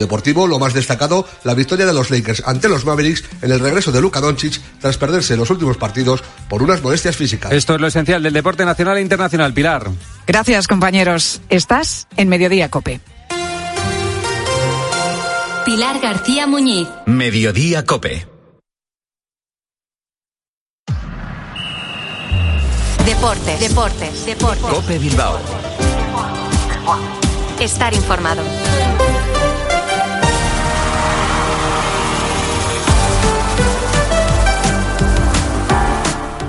Deportivo, lo más destacado, la victoria de los Lakers ante los Mavericks en el regreso de Luka Doncic tras perderse los últimos partidos por unas molestias físicas. Esto es lo esencial del deporte nacional e internacional, Pilar. Gracias, compañeros. Estás en Mediodía Cope. Pilar García Muñiz. Mediodía Cope. Deportes, deportes, deportes. Cope Bilbao. Estar informado.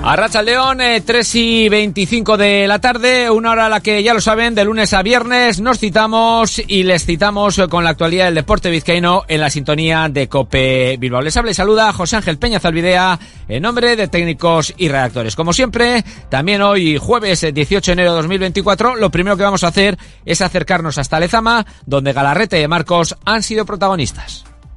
Arracha León, 3 y 25 de la tarde, una hora a la que ya lo saben, de lunes a viernes nos citamos y les citamos con la actualidad del deporte vizcaíno en la sintonía de Cope Bilbao. Les habla y saluda José Ángel Peña Zalvidea en nombre de técnicos y redactores. Como siempre, también hoy jueves 18 de enero de 2024, lo primero que vamos a hacer es acercarnos hasta Lezama, donde Galarrete y Marcos han sido protagonistas.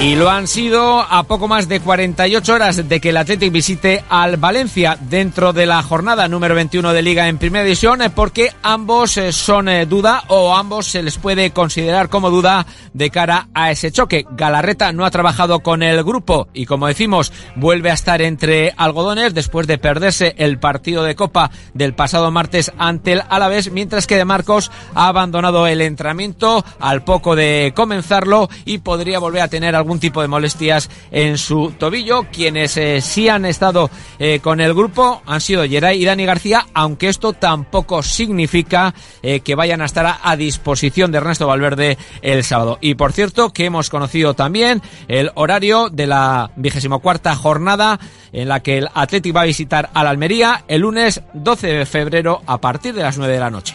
Y lo han sido a poco más de 48 horas de que el Athletic visite al Valencia dentro de la jornada número 21 de Liga en Primera División, eh, porque ambos eh, son eh, duda o ambos se les puede considerar como duda de cara a ese choque. Galarreta no ha trabajado con el grupo y, como decimos, vuelve a estar entre algodones después de perderse el partido de Copa del pasado martes ante el Alavés, mientras que De Marcos ha abandonado el entrenamiento al poco de comenzarlo y podría volver a tener tipo de molestias en su tobillo. Quienes eh, sí han estado eh, con el grupo han sido Geray y Dani García, aunque esto tampoco significa eh, que vayan a estar a, disposición de Ernesto Valverde el sábado. Y por cierto, que hemos conocido también el horario de la vigésimo cuarta jornada en la que el Athletic va a visitar a la Almería el lunes 12 de febrero a partir de las 9 de la noche.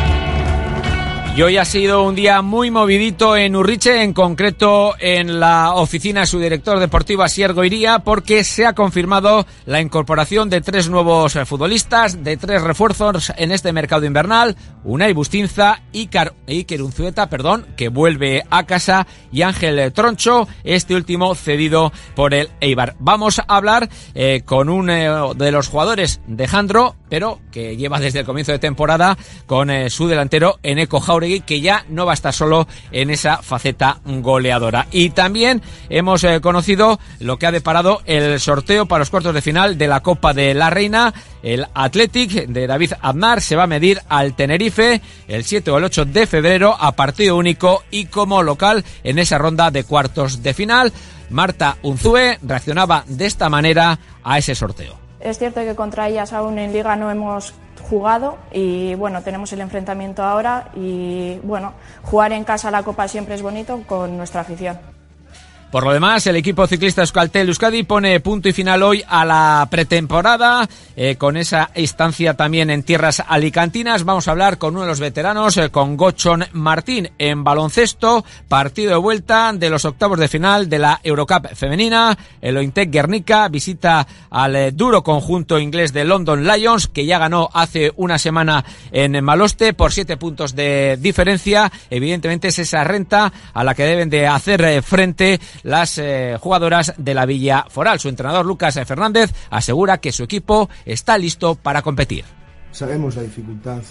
Y hoy ha sido un día muy movidito en Urriche, en concreto en la oficina de su director deportivo Asier Goiría, porque se ha confirmado la incorporación de tres nuevos futbolistas, de tres refuerzos en este mercado invernal, Unai Bustinza, Icar, Iker Unzueta, perdón, que vuelve a casa, y Ángel Troncho, este último cedido por el Eibar. Vamos a hablar eh, con uno de los jugadores de Jandro, pero que lleva desde el comienzo de temporada con eh, su delantero Eneco Que ya no va a estar solo en esa faceta goleadora. Y también hemos eh, conocido lo que ha deparado el sorteo para los cuartos de final de la Copa de la Reina. El Athletic de David Aznar se va a medir al Tenerife el 7 o el 8 de febrero a partido único y como local en esa ronda de cuartos de final. Marta Unzue reaccionaba de esta manera a ese sorteo. Es cierto que contra ellas aún en liga no hemos jugado y bueno, tenemos el enfrentamiento ahora y bueno, jugar en casa la Copa siempre es bonito con nuestra afición. Por lo demás, el equipo ciclista Euskaltel Euskadi pone punto y final hoy a la pretemporada eh, con esa instancia también en tierras alicantinas. Vamos a hablar con uno de los veteranos, eh, con Gochon Martín en baloncesto, partido de vuelta de los octavos de final de la Eurocup femenina. El Ointec Guernica visita al eh, duro conjunto inglés de London Lions que ya ganó hace una semana en Maloste por siete puntos de diferencia. Evidentemente es esa renta a la que deben de hacer frente las eh, jugadoras de la Villa Foral. Su entrenador Lucas Fernández asegura que su equipo está listo para competir. Sabemos la dificultad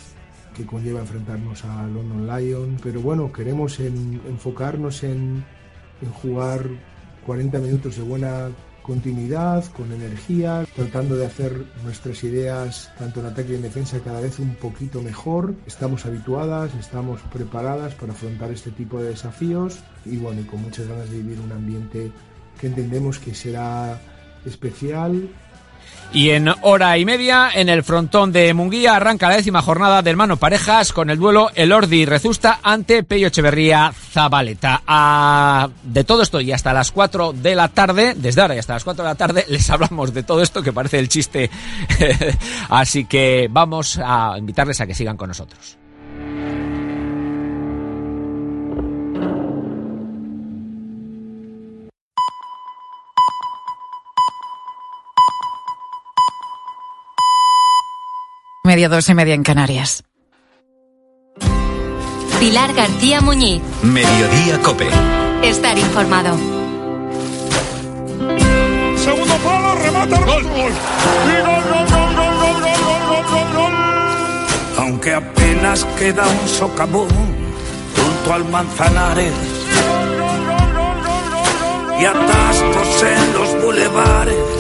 que conlleva enfrentarnos a London Lions, pero bueno, queremos en, enfocarnos en, en jugar 40 minutos de buena continuidad, con energía, tratando de hacer nuestras ideas, tanto en ataque y en defensa, cada vez un poquito mejor. Estamos habituadas, estamos preparadas para afrontar este tipo de desafíos y bueno, y con muchas ganas de vivir un ambiente que entendemos que será especial y en hora y media, en el frontón de Munguía, arranca la décima jornada del Mano Parejas con el duelo Elordi Rezusta ante Pello Echeverría Zabaleta. A, de todo esto y hasta las 4 de la tarde, desde ahora y hasta las 4 de la tarde, les hablamos de todo esto que parece el chiste. Así que vamos a invitarles a que sigan con nosotros. Media, dos y media en Canarias. Pilar García Muñiz. Mediodía Cope. Estar informado. Segundo palo, remata el gol. Gol. Y gol, gol, gol, gol, gol, gol, gol, gol, gol, gol. Aunque apenas queda un socavón junto al Manzanares y atascos en los bulevares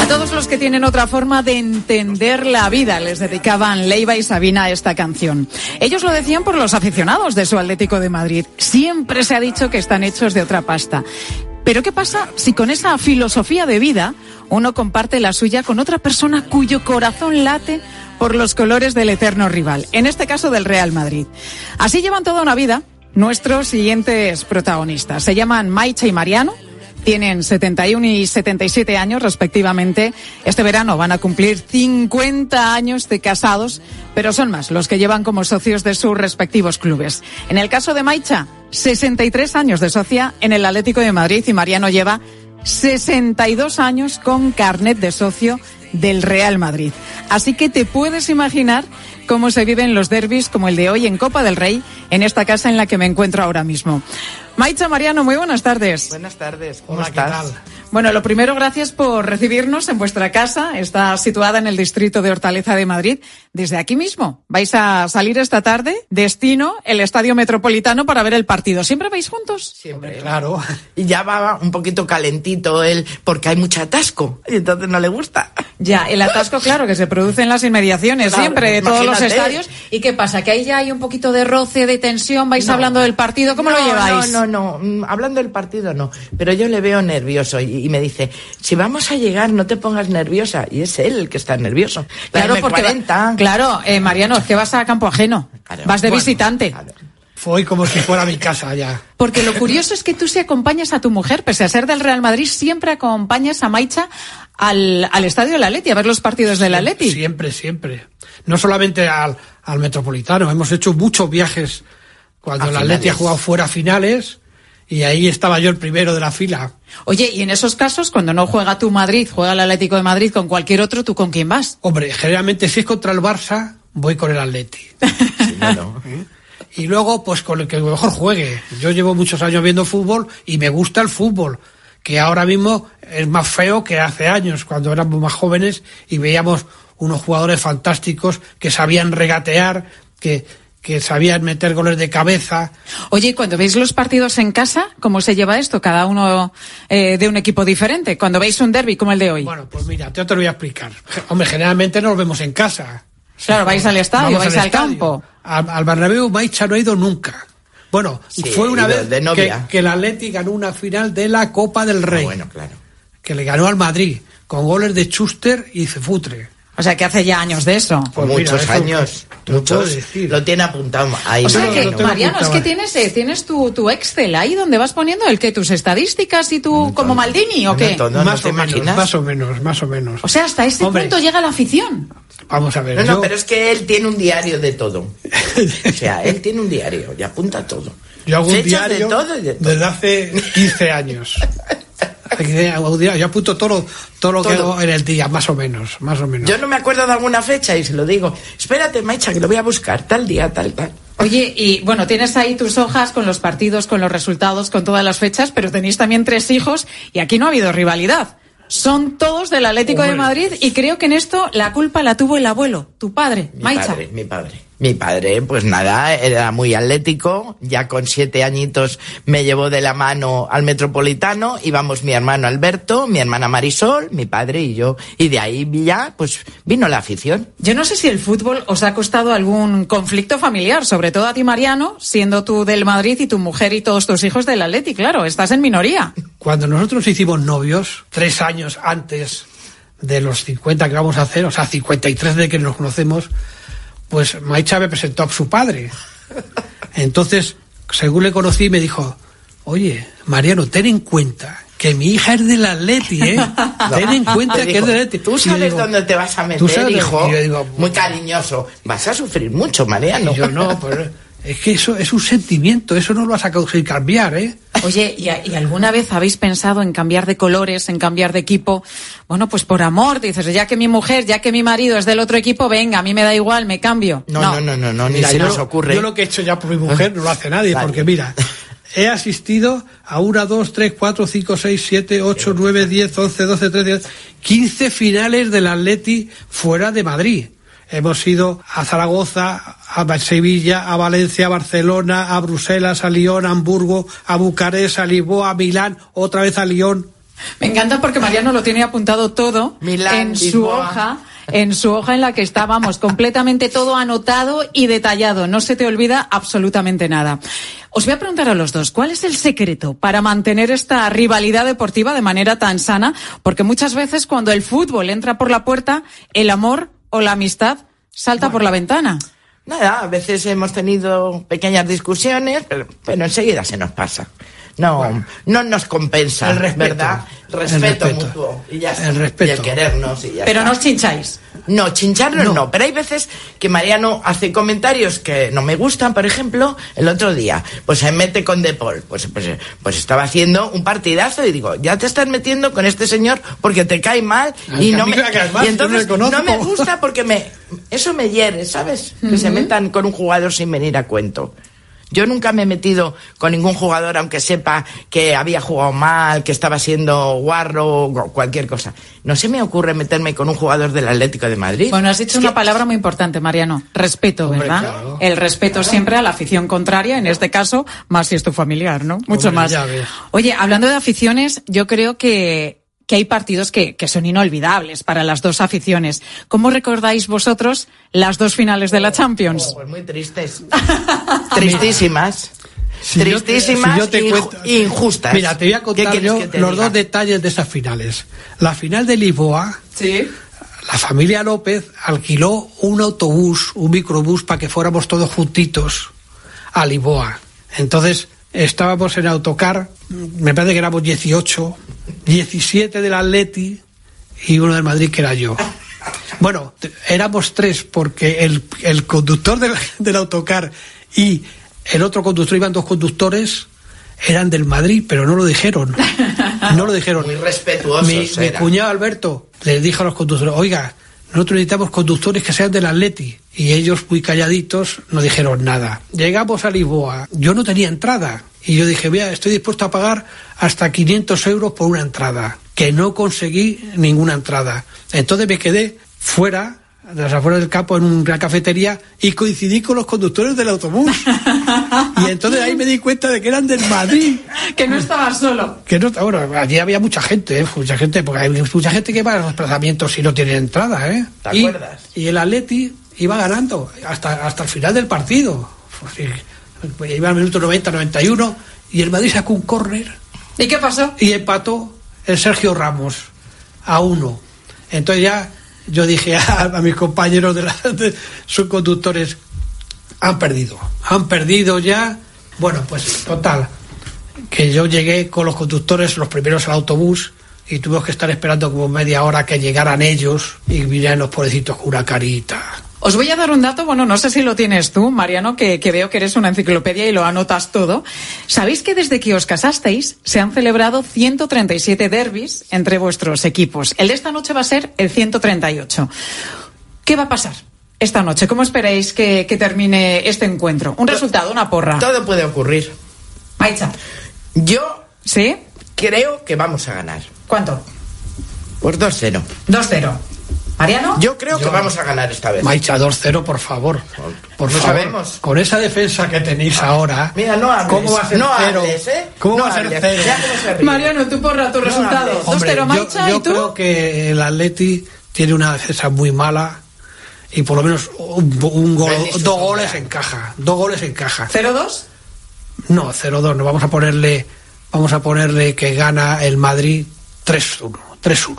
A todos los que tienen otra forma de entender la vida les dedicaban Leiva y Sabina esta canción. Ellos lo decían por los aficionados de su Atlético de Madrid. Siempre se ha dicho que están hechos de otra pasta. Pero ¿qué pasa si con esa filosofía de vida uno comparte la suya con otra persona cuyo corazón late por los colores del eterno rival, en este caso del Real Madrid? Así llevan toda una vida nuestros siguientes protagonistas. Se llaman Maicha y Mariano. Tienen 71 y 77 años respectivamente. Este verano van a cumplir 50 años de casados, pero son más los que llevan como socios de sus respectivos clubes. En el caso de Maicha, 63 años de socia en el Atlético de Madrid y Mariano lleva 62 años con carnet de socio del Real Madrid. Así que te puedes imaginar cómo se viven los derbis como el de hoy en Copa del Rey, en esta casa en la que me encuentro ahora mismo. Maicha Mariano, muy buenas tardes. Buenas tardes, ¿cómo Hola, ¿qué tal? Bueno, lo primero, gracias por recibirnos en vuestra casa. Está situada en el distrito de Hortaleza de Madrid. Desde aquí mismo vais a salir esta tarde, destino el Estadio Metropolitano para ver el partido. ¿Siempre vais juntos? Siempre. Claro. Y ya va un poquito calentito él, porque hay mucho atasco, y entonces no le gusta. Ya, el atasco, claro, que se produce en las inmediaciones Claro, siempre de todos los estadios. ¿Y qué pasa? ¿Que ahí ya hay un poquito de roce, de tensión? ¿Vais No. hablando del partido? ¿Cómo lo lleváis? No, no, no. Mm, Hablando del partido, no. Pero yo le veo nervioso y, y me dice, si vamos a llegar, no te pongas nerviosa. Y es él el que está nervioso. Claro, porque, 40. claro, eh, Mariano, es que vas a campo ajeno. Claro. Vas de Bueno, visitante. claro. Fue como si fuera mi casa ya. Porque lo curioso es que tú si acompañas a tu mujer, pese a ser del Real Madrid, siempre acompañas a Maicha al, al estadio del Atleti, a ver los partidos del Atleti. Siempre, siempre. No solamente al, al Metropolitano, hemos hecho muchos viajes cuando A el Atleti ha jugado fuera a finales y ahí estaba yo el primero de la fila. Oye, y en esos casos, cuando no juega tu Madrid, juega el Atlético de Madrid con cualquier otro, ¿tú con quién vas? Hombre, generalmente si es contra el Barça, voy con el Atleti. Sí. Y luego, pues con el que mejor juegue. Yo llevo muchos años viendo fútbol y me gusta el fútbol, que ahora mismo es más feo que hace años, cuando éramos más jóvenes y veíamos unos jugadores fantásticos que sabían regatear, que, que sabían meter goles de cabeza. Oye, y cuando veis los partidos en casa, ¿cómo se lleva esto? Cada uno eh, de un equipo diferente. Cuando veis un derby como el de hoy. Bueno, pues mira, yo te lo voy a explicar. Hombre, generalmente nos vemos en casa. Claro, vais al estadio, vais al campo. Al, al Bernabéu Maicha no ha ido nunca. Bueno, Sí, fue una vez de que, el Atleti ganó una final de la Copa del Rey, Ah, bueno, claro. que le ganó al Madrid, con goles de Schuster y Cefutre. O sea, que hace ya años de eso. Pues mira, muchos eso años. te lo puedo Muchos. decir. Lo tiene apuntado ahí. O sea no, que, no Mariano, es que tienes, eh, tienes tu, tu Excel ahí donde vas poniendo el que tus estadísticas y tu, como Maldini, ¿o qué? No, no, más te o menos, imaginas? más o menos, más o menos. O sea, hasta Hombre. punto llega la afición. Vamos a ver. No, no, yo- pero es que él tiene un diario de todo. O sea, él tiene un diario y apunta todo. Yo hago un diario de todo y de todo. desde hace 15 años. Hace 15 años hago un diario. Yo apunto todo, lo- todo lo que hago en el día, más o menos, más o menos. Yo no me acuerdo de alguna fecha y se lo digo. Espérate, Maicha, que lo voy a buscar. Tal día, tal, tal. Oye, y bueno, tienes ahí tus hojas con los partidos, con los resultados, con todas las fechas, pero tenéis también tres hijos y aquí no ha habido rivalidad. Son todos del Atlético de. Madrid y creo que en esto la culpa la tuvo el abuelo, tu padre, Mi Maicha. padre, mi padre. Mi padre, pues nada, era muy atlético. Ya con siete añitos me llevó de la mano al Metropolitano. Íbamos mi hermano Alberto, mi hermana Marisol, mi padre y yo. Y de ahí ya, pues vino la afición. Yo no sé si el fútbol os ha costado algún conflicto familiar, sobre todo a ti, Mariano, siendo tú del Madrid y tu mujer y todos tus hijos del Atleti, claro, estás en minoría. Cuando nosotros hicimos novios, tres años antes de los 50 que vamos a hacer, o sea, 53 de que nos conocemos, pues Maicha me presentó a su padre. Entonces, según le conocí, me dijo, oye, Mariano, ten en cuenta que mi hija es del Atleti, ¿eh? Ten en cuenta que dijo, es del Atleti. Tú sabes digo, dónde te vas a "¿Tú meter, sabes?". hijo. Yo digo, Muy cariñoso. Vas a sufrir mucho, Mariano. Y yo no, pues es que eso es un sentimiento, eso no lo vas a conseguir cambiar, ¿eh? Oye, ¿y, y, alguna vez habéis pensado en cambiar de colores, en cambiar de equipo? Bueno, pues por amor, dices, ya que mi mujer, ya que mi marido es del otro equipo, venga, a mí me da igual, me cambio. No, no, no, no, no ni Mira, se yo, nos ocurre. Yo lo que he hecho ya por mi mujer no lo hace nadie, Vale. porque mira, he asistido a 1, 2, 3, 4, 5, 6, 7, 8, 9, 10, 11, 12, 13, 15 finales del Atleti fuera de Madrid. Hemos ido a Zaragoza, a Sevilla, a Valencia, a Barcelona, a Bruselas, a Lyon, a Hamburgo, a Bucarest, a Lisboa, a Milán, otra vez a Lyon. Me encanta porque Mariano lo tiene apuntado todo Milán, en su hoja. En su hoja en la que estábamos, completamente todo anotado y detallado. No se te olvida absolutamente nada. Os voy a preguntar a los dos, ¿cuál es el secreto para mantener esta rivalidad deportiva de manera tan sana? Porque muchas veces cuando el fútbol entra por la puerta, el amor o la amistad salta por la ventana. Nada, a veces hemos tenido pequeñas discusiones, pero, pero enseguida se nos pasa. No, no nos compensa, El respeto. ¿verdad? Respeto, respeto. mutuo. Y ya está. El respeto. Y el querernos y ya Pero está. no os chincháis. No, chincharnos no. pero hay veces que Mariano hace comentarios que no me gustan, por ejemplo, el otro día, pues se mete con De Paul, pues, pues, pues estaba haciendo un partidazo y digo, ya te estás metiendo con este señor porque te cae mal Ay, y no me, me cae mal, y no entonces no me gusta porque me eso me hiere, ¿sabes? Que se metan con un jugador sin venir a cuento. Yo nunca me he metido con ningún jugador, aunque sepa que había jugado mal, que estaba siendo guarro o cualquier cosa. No se me ocurre meterme con un jugador del Atlético de Madrid. Bueno, has dicho una palabra muy importante, Mariano. Respeto, Hombre, ¿verdad? claro. El respeto siempre a la afición contraria, en este caso, más si es tu familiar, ¿no? Mucho Hombre, más. Oye, hablando de aficiones, yo creo que, que hay partidos que, que son inolvidables para las dos aficiones. ¿Cómo recordáis vosotros las dos finales de la Champions? Pues muy tristes. Tristísimas. Si yo te- Tristísimas si yo te cuento- inju- injustas. Mira, te voy a ¿Qué contar yo los diga? dos detalles de esas finales. La final de Lisboa, Sí. la familia López alquiló un autobús, un microbús, para que fuéramos todos juntitos a Lisboa. Entonces, estábamos en autocar, me parece que éramos 18, 17 del Atleti y uno del Madrid, que era yo. Bueno, éramos tres porque el, el conductor del, del autocar y el otro conductor, iban dos conductores, eran del Madrid, pero no lo dijeron. No lo dijeron. Muy respetuosos Mi, mi cuñado Alberto le dijo a los conductores, oiga, nosotros necesitamos conductores que sean del Atleti. Y ellos, muy calladitos, no dijeron nada. Llegamos a Lisboa. Yo no tenía entrada. Y yo dije, vea, estoy dispuesto a pagar hasta 500 euros por una entrada. Que no conseguí ninguna entrada. Entonces me quedé fuera, de las afueras del campo, en una cafetería, y coincidí con los conductores del autobús. y entonces ahí me di cuenta de que eran del Madrid. Que no estabas solo. Que no, bueno, allí había mucha gente, ¿eh? mucha gente, porque hay mucha gente que va a los desplazamientos y no tiene entrada, ¿eh? ¿Te y, acuerdas? Y el Atleti iba ganando hasta, hasta el final del partido. Pues pues iba al minuto 90, 91, y el Madrid sacó un córner ¿Y qué pasó? y empató el Sergio Ramos a uno. Entonces ya yo dije a, mis compañeros de, la, de subconductores, han perdido, han perdido ya. Bueno, pues total, que yo llegué con los conductores, los primeros al autobús, y tuvimos que estar esperando como media hora que llegaran ellos y vinieran los pobrecitos con una carita. Os voy a dar un dato, bueno, no sé si lo tienes tú, Mariano, que, que veo que eres una enciclopedia y lo anotas todo. ¿Sabéis que desde que os casasteis se han celebrado 137 derbis entre vuestros equipos? El de esta noche va a ser el 138. ¿Qué va a pasar esta noche? ¿Cómo esperáis que, que termine este encuentro? Un resultado, una porra. Todo puede ocurrir. Maicha. Yo ¿Sí? creo que vamos a ganar. ¿Cuánto? Pues 2-0. 2-0. ¿Mariano? Yo creo que Yo- vamos a ganar esta vez. Maicha 2-0, por favor. Por No favor. sabemos. Con esa defensa que tenéis ahora. Mira, no hables. ¿Cómo va a ser no cero? hables, ¿eh? ¿Cómo No va a ser cero? Se. Mariano, tu porra, tu resultado. hables. 2-0 Hombre, yo- Maicha yo, y tú. creo que el Atleti tiene una defensa muy mala y por lo menos un, un gol, dos goles en caja. Dos goles en caja. 0-2. No, 0-2. No vamos a ponerle, vamos a ponerle que gana el Madrid 3-1. 3-1.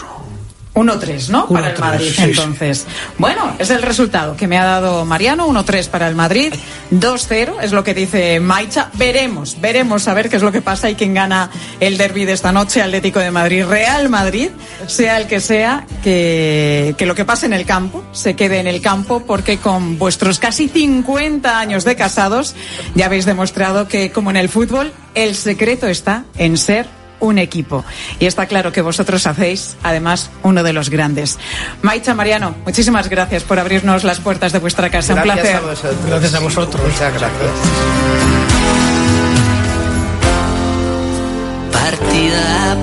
1-3, ¿no? Para el 1-3, Madrid, entonces. Bueno, es el resultado que me ha dado Mariano, 1-3 para el Madrid, 2-0, es lo que dice Maicha. Veremos, veremos a ver qué es lo que pasa y quién gana el derby de esta noche, Atlético de Madrid, Real Madrid, sea el que sea, que, que lo que pase en el campo se quede en el campo, porque con vuestros casi 50 años de casados ya habéis demostrado que, como en el fútbol, el secreto está en ser un equipo. Y está claro que vosotros hacéis, además, uno de los grandes. Maicha Mariano, muchísimas gracias por abrirnos las puertas de vuestra casa. un Gracias placer. a vosotros. Gracias a vosotros. Muchas gracias. partida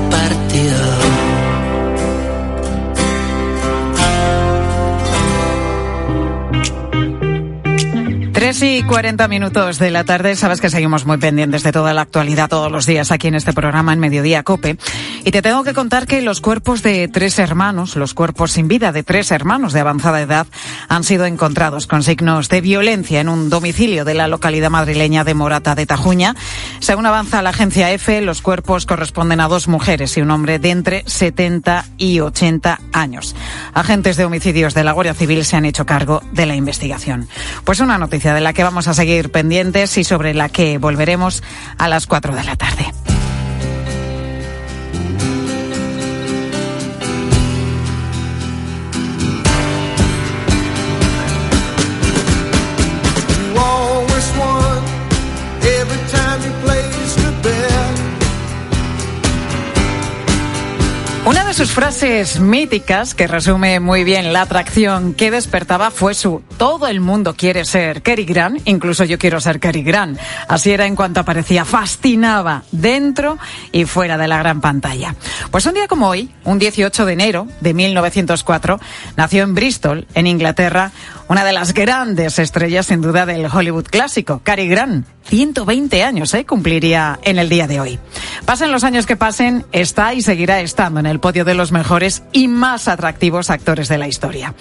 3 y 40 minutos de la tarde. Sabes que seguimos muy pendientes de toda la actualidad todos los días aquí en este programa en Mediodía Cope. Y te tengo que contar que los cuerpos de tres hermanos, los cuerpos sin vida de tres hermanos de avanzada edad, han sido encontrados con signos de violencia en un domicilio de la localidad madrileña de Morata de Tajuña. Según avanza la agencia EFE, los cuerpos corresponden a dos mujeres y un hombre de entre 70 y 80 años. Agentes de homicidios de la Guardia Civil se han hecho cargo de la investigación. Pues una noticia de la que vamos a seguir pendientes y sobre la que volveremos a las 4 de la tarde. Frases míticas que resume muy bien la atracción que despertaba fue su todo el mundo quiere ser Cary Grant, incluso yo quiero ser Cary Grant. Así era en cuanto aparecía, fascinaba dentro y fuera de la gran pantalla. Pues un día como hoy, un 18 de enero de 1904, nació en Bristol, en Inglaterra, una de las grandes estrellas sin duda del Hollywood clásico, Cary Grant. 120 años, ¿eh? Cumpliría en el día de hoy. Pasen los años que pasen, está y seguirá estando en el podio de los mejores y más atractivos actores de la historia.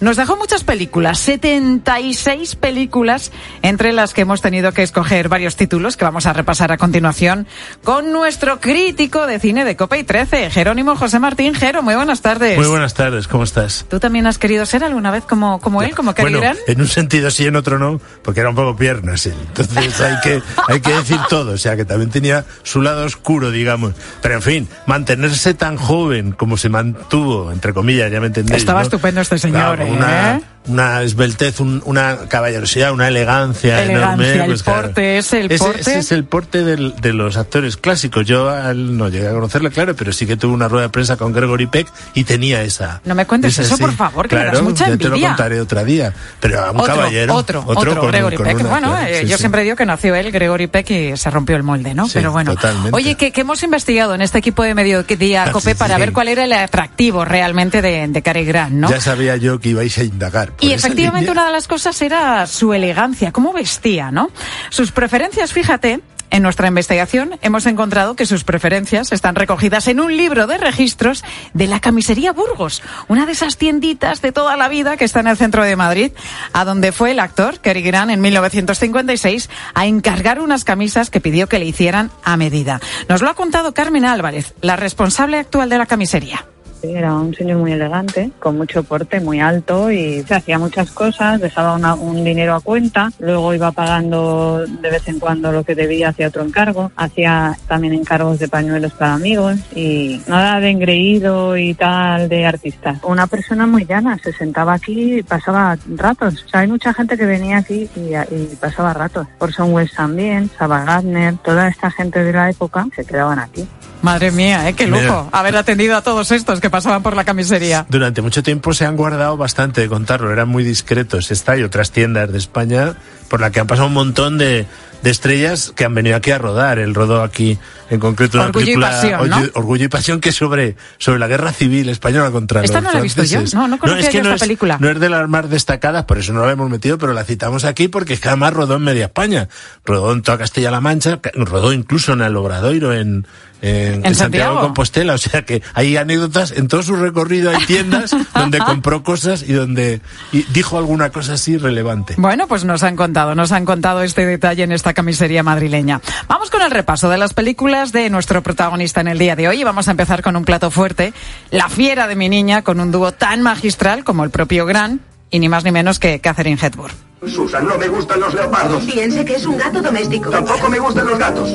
Nos dejó muchas películas, 76 películas, entre las que hemos tenido que escoger varios títulos que vamos a repasar a continuación con nuestro crítico de cine de Copa y 13, Jerónimo José Martín. Jero, muy buenas tardes. Muy buenas tardes, ¿cómo estás? ¿Tú también has querido ser alguna vez como, como él, como Cary Bueno, en un sentido sí, en otro no, porque era un poco piernas él. Entonces hay que, hay que decir todo, o sea que también tenía su lado oscuro, digamos. Pero en fin, mantenerse tan joven como se mantuvo, entre comillas, ya me entendéis. Estaba ¿no? estupendo este señor, Claro, ¿eh? una, una esbeltez, un- una caballerosidad, una elegancia, Elegancia, enorme. el pues, claro. porte, es el ese, porte. ese es el porte del- de los actores clásicos. Yo a él no llegué a conocerle, claro, pero sí que tuve una rueda de prensa con Gregory Peck y tenía esa. No me cuentes esa, eso, sí. por favor, que me claro, das mucha ya te lo envidia. contaré otro día. Pero a un otro, caballero. otro, otro, con- Gregory con Peck. bueno, eh, sí, yo sí. siempre digo que nació él, Gregory Peck, y se rompió el molde, ¿no? Pero bueno. totalmente. Oye, que, que hemos investigado en este equipo de Mediodía Ah, Cope para ver cuál era el atractivo realmente de, de Cary Grant, ¿no? Ya sabía yo que ibais a indagar. Por Y esa efectivamente línea. una de las cosas era su elegancia, cómo vestía, ¿no? Sus preferencias, fíjate, en nuestra investigación hemos encontrado que sus preferencias están recogidas en un libro de registros de la camisería Burgos, una de esas tienditas de toda la vida que está en el centro de Madrid, a donde fue el actor Cary Grant en 1956 a encargar unas camisas que pidió que le hicieran a medida. Nos lo ha contado Carmen Álvarez, la responsable actual de la camisería. Era un señor muy elegante, con mucho porte, muy alto y se hacía muchas cosas, dejaba una- un dinero a cuenta, luego iba pagando de vez en cuando lo que debía hacia otro encargo, hacía también encargos de pañuelos para amigos y nada de engreído y tal de artista. Una persona muy llana, se sentaba aquí y pasaba ratos. O sea, hay mucha gente que venía aquí y, pasaba ratos. Orson Welles también, Saba Gardner, toda esta gente de la época se quedaban aquí. Madre mía, ¿eh? qué lujo Mira. haber atendido a todos estos que pasaban por la camisería. Durante mucho tiempo se han guardado bastante de contarlo, eran muy discretos. Esta y otras tiendas de España por la que han pasado un montón de, de estrellas que han venido aquí a rodar. Él rodó aquí, en concreto, una Orgullo y película Pasión, ¿no? Orgullo- y Pasión, que es sobre, sobre la guerra civil española contra Esta los no la he visto yo. No, no conocía es que yo esta es- película. No es de las más destacadas, por eso no la hemos metido, pero la citamos aquí porque es que además rodó en media España. Rodó en toda Castilla-La Mancha, rodó incluso en el Obradoiro, en, en, ¿En Santiago? de Compostela. O sea que hay anécdotas, en todo su recorrido hay tiendas donde compró cosas y donde y dijo alguna cosa así relevante. Bueno, pues nos han contado contado, nos han contado este detalle en esta camisería madrileña. Vamos con el repaso de las películas de nuestro protagonista en el día de hoy y vamos a empezar con un plato fuerte, La fiera de mi niña, con un dúo tan magistral como el propio Gran y ni más ni menos que Catherine Hepburn. Susan, no me gustan los leopardos. Piense que es un gato doméstico. Tampoco me gustan los gatos.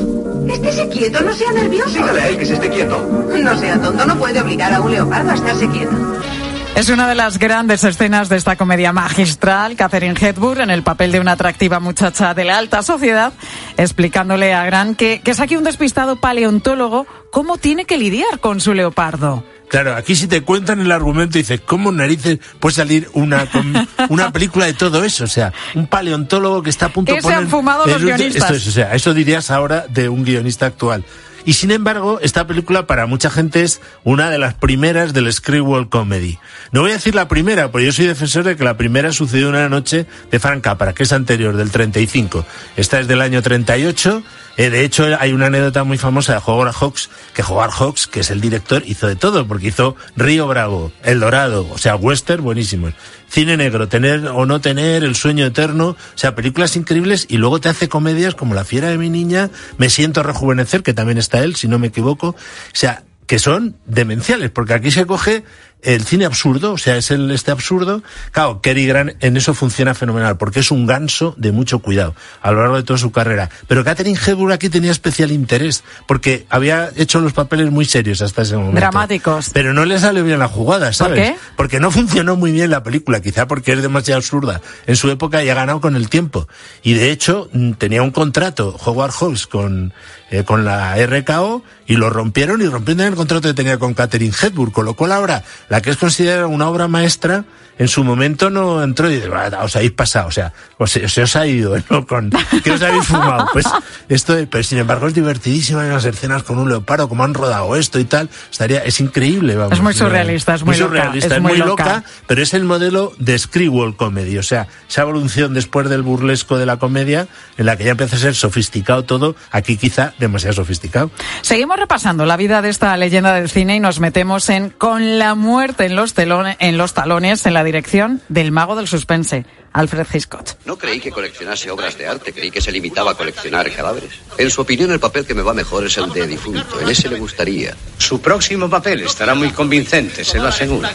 Estése quieto, no sea nervioso. Dígale a él que se esté quieto. No sea tonto, no puede obligar a un leopardo a estarse quieto. Es una de las grandes escenas de esta comedia magistral, Catherine Hepburn en el papel de una atractiva muchacha de la alta sociedad, explicándole a Gran que, que es aquí un despistado paleontólogo cómo tiene que lidiar con su leopardo. Claro, aquí si te cuentan el argumento dices, ¿cómo narices puede salir una, una película de todo eso? O sea, un paleontólogo que está a punto ¿Qué de se poner... han fumado los guionistas? Esto es, o sea, eso dirías ahora de un guionista actual. Y sin embargo, esta película para mucha gente es una de las primeras del Screwball Comedy. No voy a decir la primera, porque yo soy defensor de que la primera sucedió una noche de Frank Capra, que es anterior, del 35. Esta es del año 38. Eh, de hecho, hay una anécdota muy famosa de Howard Hawks, que Howard Hawks, que es el director, hizo de todo, porque hizo Río Bravo, El Dorado, o sea, western buenísimos. Cine negro, tener o no tener, El sueño eterno, o sea, películas increíbles y luego te hace comedias como La fiera de mi niña, Me siento rejuvenecer, que también está él, si no me equivoco. O sea, que son demenciales, porque aquí se coge el cine absurdo, o sea, es el este absurdo. Claro, Cary Grant en eso funciona fenomenal, porque es un ganso de mucho cuidado a lo largo de toda su carrera. Pero Catherine Hepburn aquí tenía especial interés, porque había hecho los papeles muy serios hasta ese momento. Dramáticos. Pero no le salió bien la jugada, ¿sabes? qué? Porque no funcionó muy bien la película, quizá porque es demasiado absurda en su época y ha ganado con el tiempo. Y de hecho, mm, tenía un contrato Howard Hawks con, eh, con la RKO y lo rompieron y rompieron el contrato que tenía con Catherine Hepburn, con lo cual ahora la que es considerada una obra maestra en su momento no entró y dice, "Ah, os habéis pasado, o sea, os, se os ha ido, ¿no? Con, que os habéis fumado. Pues esto, pero sin embargo es divertidísima en las escenas con un leopardo, como han rodado esto y tal, estaría, es increíble, vamos. Es muy surrealista, es muy loca, surrealista, es es muy muy loca. loca, pero es el modelo de Screwball Comedy, o sea, esa evolución después del burlesco de la comedia, en la que ya empieza a ser sofisticado todo, aquí quizá demasiado sofisticado. Seguimos repasando la vida de esta leyenda del cine y nos metemos en Con la muerte en los, telone- en los talones en la dirección del mago del suspense, Alfred Hitchcock. No creí que coleccionase obras de arte, creí que se limitaba a coleccionar cadáveres. En su opinión, el papel que me va mejor es el de difunto. En ese le gustaría. Su próximo papel estará muy convincente, se lo aseguro.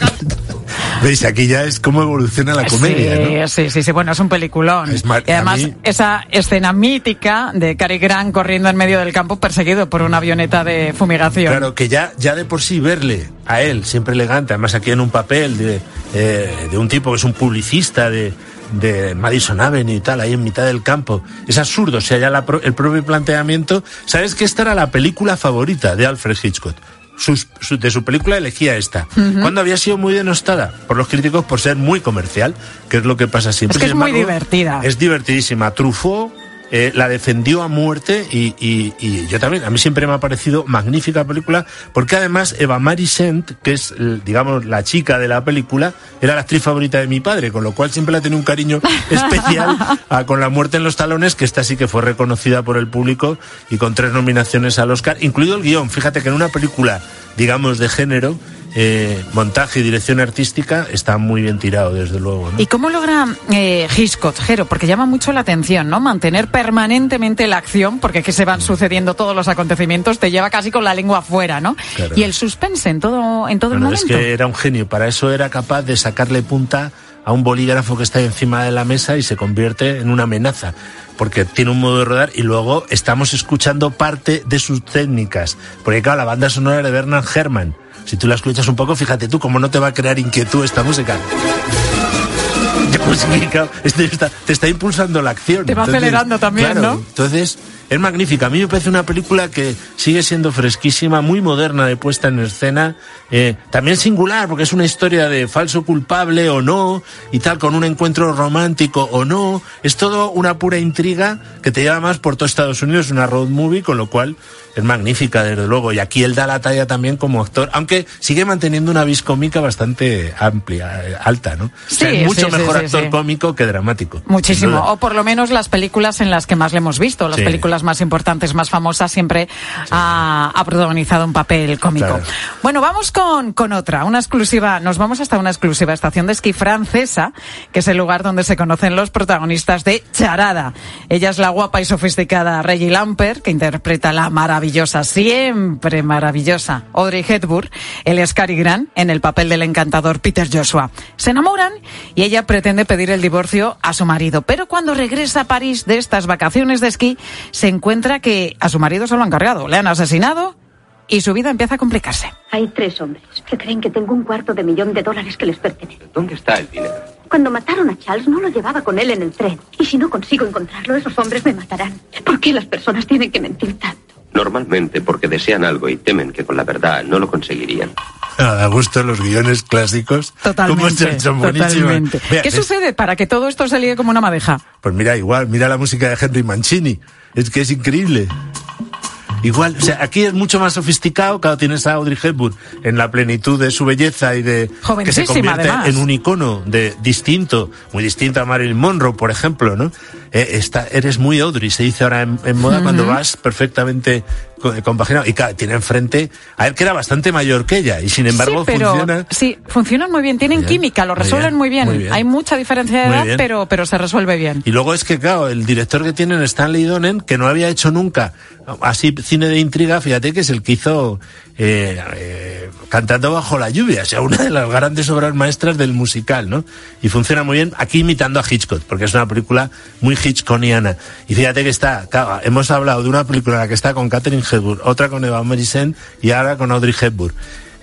¿Veis? Aquí ya es cómo evoluciona la comedia, sí, ¿no? sí, sí, sí, bueno, es un peliculón. Es y además, mí- esa escena mítica de Cary Grant corriendo en medio del campo perseguido por una avioneta de fumigación. Claro, que ya, ya de por sí verle a él, siempre elegante, además aquí en un papel de, eh, de un tipo que es un publicista de, de Madison Avenue y tal, ahí en mitad del campo, es absurdo, o sea, ya la pro- el propio planteamiento. ¿Sabes que esta era la película favorita de Alfred Hitchcock? Sus- su- de su película elegía esta. Cuando había sido muy denostada por los críticos por ser muy comercial, que es lo que pasa siempre. Es que muy divertida. Es divertidísima. Truffaut eh, la defendió a muerte y, y- y yo también. A mí siempre me ha parecido magnífica película porque además Eva Marie Saint, que es, digamos, la chica de la película, era la actriz favorita de mi padre, con lo cual siempre le ha tenido un cariño especial a Con la muerte en los talones, que esta sí que fue reconocida por el público y con tres nominaciones al Oscar, incluido el guion. Fíjate que en una película, digamos, de género, eh, montaje y dirección artística está muy bien tirado, desde luego. ¿no? ¿Y cómo logra eh, Hitchcock, Jero? Porque llama mucho la atención, ¿no? Mantener permanentemente la acción, porque aquí se van sucediendo todos los acontecimientos, te lleva casi con la lengua afuera, ¿no? Claro. Y el suspense en todo, en todo Bueno, el es momento. que era un genio, para eso era capaz de sacarle punta a un bolígrafo que está encima de la mesa y se convierte en una amenaza, porque tiene un modo de rodar y luego estamos escuchando parte de sus técnicas, porque claro, la banda sonora de Bernard Herrmann, si tú la escuchas un poco, fíjate tú cómo no te va a crear inquietud esta música. Pues claro, te está impulsando la acción. Te va acelerando también, claro, ¿no? Entonces, es magnífica. A mí me parece una película que sigue siendo fresquísima, muy moderna de puesta en escena, eh, también singular, porque es una historia de falso culpable o no, y tal, con un encuentro romántico o no. Es todo una pura intriga que te lleva más por todo Estados Unidos, una road movie, con lo cual es magnífica, desde luego. Y aquí él da la talla también como actor, aunque sigue manteniendo una vis cómica bastante amplia, eh, alta, ¿no? O sea, Sí, es mucho sí, sí, mejor sí, actor sí. cómico que dramático. Muchísimo. O por lo menos las películas en las que más le hemos visto, las Sí. películas películas más importantes, más famosas, siempre ha, ha protagonizado un papel cómico. Claro. Bueno, vamos con, con otra, una exclusiva, nos vamos hasta una exclusiva estación de esquí francesa, que es el lugar donde se conocen los protagonistas de Charada. Ella es la guapa y sofisticada Reggie Lamper, que interpreta la maravillosa, siempre maravillosa Audrey Hepburn. Él es Cary Grant en el papel del encantador Peter Joshua. Se enamoran y ella pretende pedir el divorcio a su marido, pero cuando regresa a París de estas vacaciones de esquí, se encuentra que a su marido se lo han cargado, le han asesinado y su vida empieza a complicarse. Hay tres hombres que creen que tengo un cuarto de millón de dólares que les pertenece. ¿Dónde está el dinero? Cuando mataron a Charles no lo llevaba con él en el tren. Y si no consigo encontrarlo, esos hombres me matarán. ¿Por qué las personas tienen que mentir tanto? Normalmente porque desean algo y temen que con la verdad no lo conseguirían. Da gusto los guiones clásicos. Totalmente. ¿Cómo son, son buenísimos. totalmente. Mira, ¿Qué es- sucede para que todo esto se como una madeja? Pues mira, igual, mira la música de Henry Mancini. Es que es increíble. Igual, o sea, aquí es mucho más sofisticado, claro, tienes a Audrey Hepburn en la plenitud de su belleza y de que se convierte además. en un icono de distinto, muy distinto a Marilyn Monroe, por ejemplo, ¿no? Eh, está, eres muy Audrey, se dice ahora en, en moda cuando vas perfectamente compaginado. Y claro, tiene enfrente a él que era bastante mayor que ella y sin embargo sí, pero funciona. sí, funcionan muy bien, tienen Muy bien, química, lo muy resuelven bien, muy bien. muy bien. Hay mucha diferencia de Muy edad, pero, pero se resuelve bien. Y luego es que, claro, el director que tienen, Stanley Donen, que no había hecho nunca así cine de intriga, fíjate que es el que hizo eh, eh, Cantando bajo la lluvia, o sea, una de las grandes obras maestras del musical, ¿no? Y funciona muy bien, aquí imitando a Hitchcock, porque es una película muy Hitchcockiana. Y fíjate que está, claro, hemos hablado de una película en la que está con Catherine Hepburn, otra con Eva Morrison y ahora con Audrey Hepburn.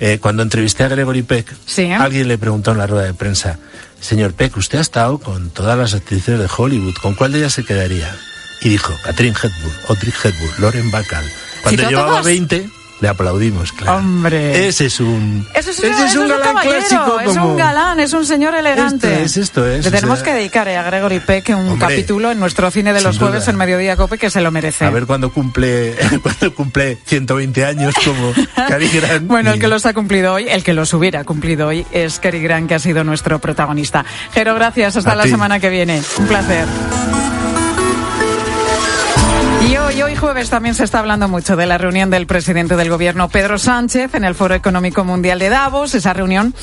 Eh, cuando entrevisté a Gregory Peck, Sí. alguien le preguntó en la rueda de prensa, señor Peck, usted ha estado con todas las actrices de Hollywood, ¿con cuál de ellas se quedaría? Y dijo, Catherine Hepburn, Audrey Hepburn, Lauren Bacall. Cuando ¿Citó llevaba todas? 20, le aplaudimos, claro. Hombre. Ese es un... Eso es, ese eso es un galán clásico es como- un galán, es un señor elegante. Esto es, esto es, Le o tenemos sea- que dedicar eh, a Gregory Peck un Hombre, capítulo en nuestro cine de los jueves en Mediodía Cope que se lo merece. A ver cuándo cumple, cuando cumple 120 años como Cary Grant. Bueno, el que los ha cumplido hoy, el que los hubiera cumplido hoy, es Cary Grant, que ha sido nuestro protagonista. Jero, gracias. Hasta A la ti. semana que viene. Un placer. Y hoy, hoy jueves también se está hablando mucho de la reunión del presidente del gobierno Pedro Sánchez en el Foro Económico Mundial de Davos, esa reunión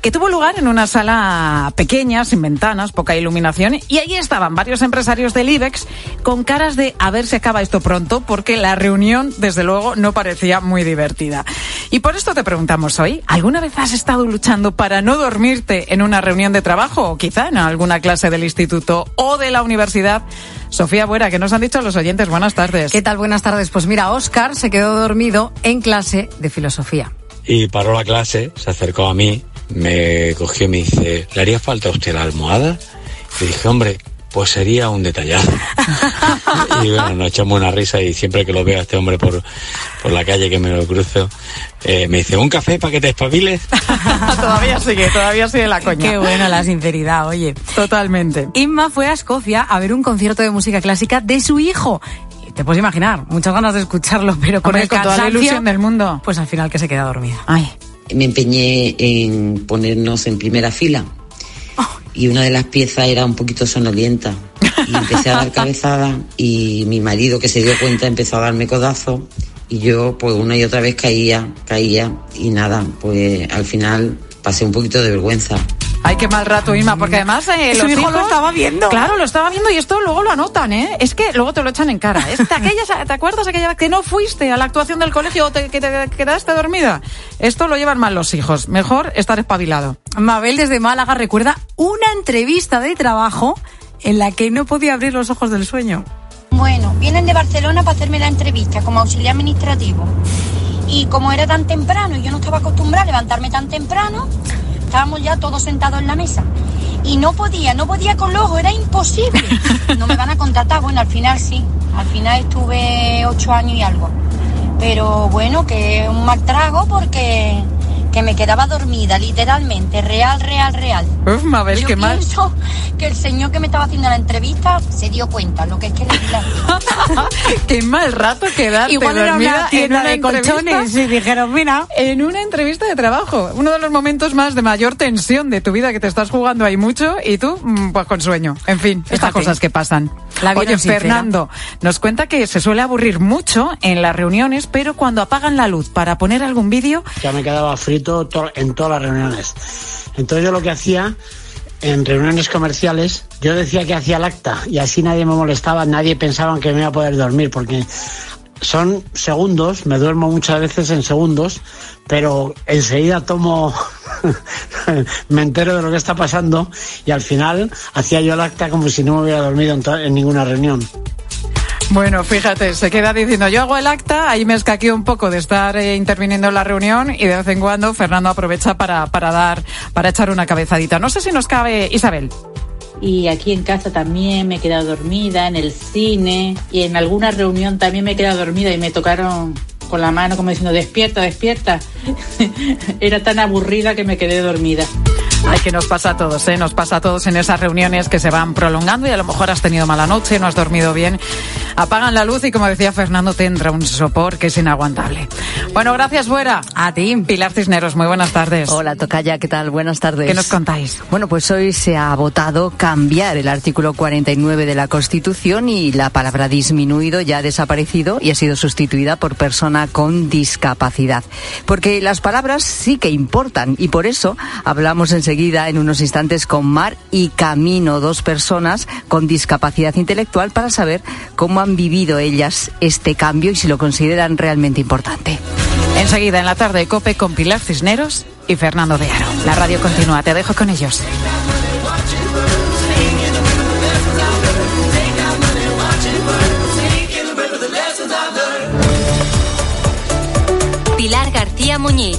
que tuvo lugar en una sala pequeña, sin ventanas, poca iluminación, y ahí estaban varios empresarios del IBEX con caras de a ver si acaba esto pronto, porque la reunión, desde luego, no parecía muy divertida. Y por esto te preguntamos hoy, ¿alguna vez has estado luchando para no dormirte en una reunión de trabajo o quizá en alguna clase del instituto o de la universidad? Sofía Buera, que nos han dicho los oyentes? Buenas tardes. ¿Qué tal? Buenas tardes. Pues mira, Oscar se quedó dormido en clase de filosofía. Y paró la clase, se acercó a mí, me cogió y me dice, ¿le haría falta a usted la almohada? Y dije, hombre, pues sería un detallazo. y bueno, nos echamos una risa y siempre que lo veo a este hombre por, por la calle que me lo cruzo, eh, me dice, ¿un café para que te espabiles? todavía sigue, todavía sigue la coña. Qué buena la sinceridad, oye. Totalmente. Inma fue a Escocia a ver un concierto de música clásica de su hijo. Te puedes imaginar, muchas ganas de escucharlo, pero con Hombre, el con toda la cansancio, ilusión del mundo. Pues al final que se queda dormida. Ay. Me empeñé en ponernos en primera fila. Y una de las piezas era un poquito sonolienta. Y empecé a dar cabezadas y mi marido que se dio cuenta empezó a darme codazos y yo pues una y otra vez caía, caía. Y nada, pues al final pasé un poquito de vergüenza. Ay, qué mal rato, Inma, porque además eh, Su hijo lo estaba viendo. Claro, lo estaba viendo y esto luego lo anotan, ¿eh? Es que luego te lo echan en cara. Es- ¿Te, aquella- ¿te acuerdas aquella que no fuiste a la actuación del colegio o te, que te quedaste dormida? Esto lo llevan mal los hijos. Mejor estar espabilado. Mabel desde Málaga recuerda una entrevista de trabajo en la que no podía abrir los ojos del sueño. Bueno, vienen de Barcelona para hacerme la entrevista como auxiliar administrativo. Y como era tan temprano y yo no estaba acostumbrada a levantarme tan temprano, estábamos ya todos sentados en la mesa. Y no podía, no podía con los ojos, era imposible. No me van a contratar, bueno, al final sí. Al final estuve ocho años y algo. Pero bueno, que es un mal trago porque que me quedaba dormida, literalmente, real, real, real. Uf, Mabel, Yo qué mal. pienso que el señor que me estaba haciendo la entrevista se dio cuenta, lo que es que le di la Qué mal rato quedarte Igual era una dormida tienda en una de colchones y dijeron, mira. En una entrevista de trabajo. Uno de los momentos más de mayor tensión de tu vida, que te estás jugando ahí mucho y tú, mm, pues con sueño. En fin, estas Fíjate. cosas que pasan. La vida Oye, sincera. Fernando, nos cuenta que se suele aburrir mucho en las reuniones, pero cuando apagan la luz para poner algún vídeo, ya me quedaba frito en todas las reuniones. Entonces yo lo que hacía en reuniones comerciales, yo decía que hacía el acta y así nadie me molestaba, nadie pensaba que me iba a poder dormir porque son segundos, me duermo muchas veces en segundos, pero enseguida tomo, me entero de lo que está pasando y al final hacía yo el acta como si no me hubiera dormido en ninguna reunión. Bueno, fíjate, se queda diciendo, yo hago el acta, ahí me escaqueo un poco de estar eh, interviniendo en la reunión y de vez en cuando Fernando aprovecha para, para dar, para echar una cabezadita. No sé si nos cabe, Isabel. Y aquí en casa también me he quedado dormida, en el cine y en alguna reunión también me he quedado dormida y me tocaron con la mano como diciendo despierta, despierta. Era tan aburrida que me quedé dormida. Ay, que nos pasa a todos, ¿eh? Nos pasa a todos en esas reuniones que se van prolongando y a lo mejor has tenido mala noche, no has dormido bien. Apagan la luz y, como decía Fernando, te entra un sopor que es inaguantable. Bueno, gracias, Buera. A ti. Pilar Cisneros, muy buenas tardes. Hola, Tocaya, ¿qué tal? Buenas tardes. ¿Qué nos contáis? Bueno, pues hoy se ha votado cambiar el artículo 49 de la Constitución y la palabra disminuido ya ha desaparecido y ha sido sustituida por persona con discapacidad. Porque las palabras sí que importan y por eso hablamos enseguida en unos instantes con Mar y Camino, dos personas con discapacidad intelectual para saber cómo han vivido ellas este cambio y si lo consideran realmente importante. Enseguida en la tarde, Cope con Pilar Cisneros y Fernando de Aro. La radio continúa, te dejo con ellos. Pilar García Muñiz.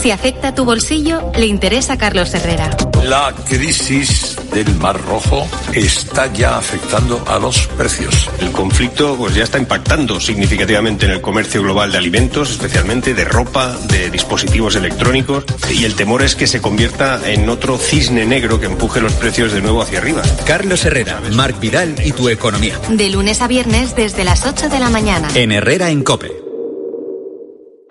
Si afecta tu bolsillo, le interesa a Carlos Herrera. La crisis del Mar Rojo está ya afectando a los precios. El conflicto pues, ya está impactando significativamente en el comercio global de alimentos, especialmente de ropa, de dispositivos electrónicos, y el temor es que se convierta en otro cisne negro que empuje los precios de nuevo hacia arriba. Carlos Herrera, Marc Vidal y tu economía. De lunes a viernes desde las 8 de la mañana. En Herrera en Cope.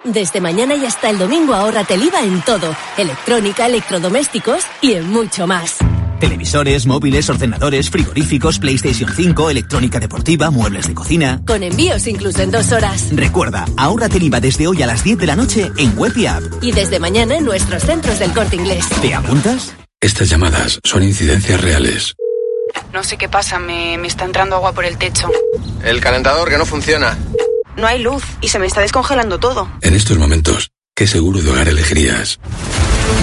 Desde mañana y hasta el domingo ahórrate el IVA en todo. Electrónica, electrodomésticos y en mucho más. Televisores, móviles, ordenadores, frigoríficos, PlayStation 5, electrónica deportiva, muebles de cocina. Con envíos incluso en dos horas. Recuerda, ahórrate el IVA desde hoy a las 10 de la noche en web y app. Y desde mañana en nuestros centros del corte inglés. ¿Te apuntas? Estas llamadas son incidencias reales. No sé qué pasa, me, me está entrando agua por el techo. El calentador que no funciona. No hay luz y se me está descongelando todo. En estos momentos, ¿qué seguro de hogar elegirías?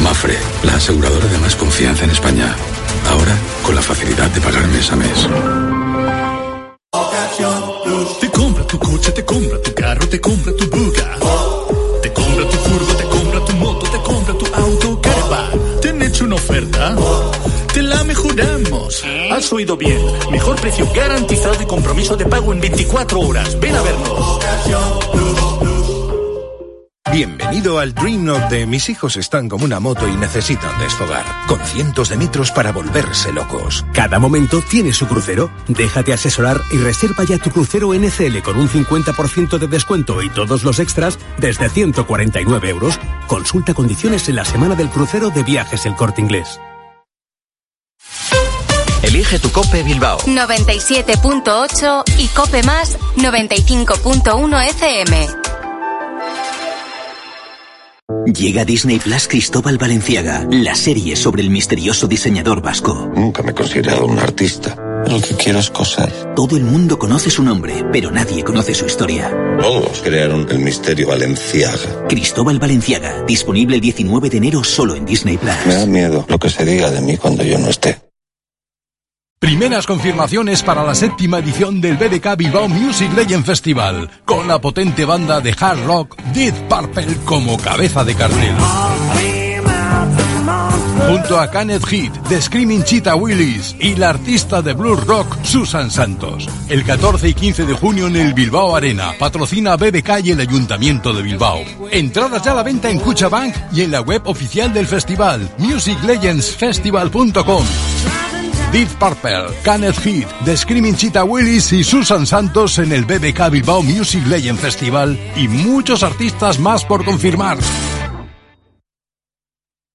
Mafre, la aseguradora de más confianza en España. Ahora, con la facilidad de pagar mes a mes. Te compra tu coche, te compra tu carro, te compra tu buga. Te compra tu furgo, te compra tu moto, te compra tu auto, caravan. ¿Te han hecho una oferta? Te la mejoramos. Has oído bien. Mejor precio garantizado y compromiso de pago en 24 horas. Ven a vernos. Bienvenido al Dream Note de mis hijos están como una moto y necesitan desfogar, con cientos de metros para volverse locos. Cada momento tiene su crucero. Déjate asesorar y reserva ya tu crucero NCL con un 50% de descuento y todos los extras desde 149 euros. Consulta condiciones en la semana del crucero de viajes El Corte Inglés. Elige tu Cope Bilbao. 97.8 y Cope Más 95.1 FM. Llega Disney Plus Cristóbal Valenciaga, la serie sobre el misterioso diseñador vasco. Nunca me he considerado un artista. Lo que quiero es coser. Todo el mundo conoce su nombre, pero nadie conoce su historia. Todos crearon el misterio Valenciaga. Cristóbal Valenciaga, disponible el 19 de enero solo en Disney Plus. Me da miedo lo que se diga de mí cuando yo no esté. Primeras confirmaciones para la séptima edición del BDK Bilbao Music Legend Festival, con la potente banda de hard rock Deep Purple como cabeza de cartel. Junto a Kenneth Heat, The Screaming Cheetah Willis y la artista de blues rock Susan Santos. El 14 y 15 de junio en el Bilbao Arena. Patrocina BBK y el Ayuntamiento de Bilbao. Entradas ya a la venta en Cuchabank y en la web oficial del festival, musiclegendsfestival.com. Deep Purple, Kenneth Heat, The Screaming Cheetah Willis y Susan Santos en el BBK Bilbao Music Legend Festival y muchos artistas más por confirmar.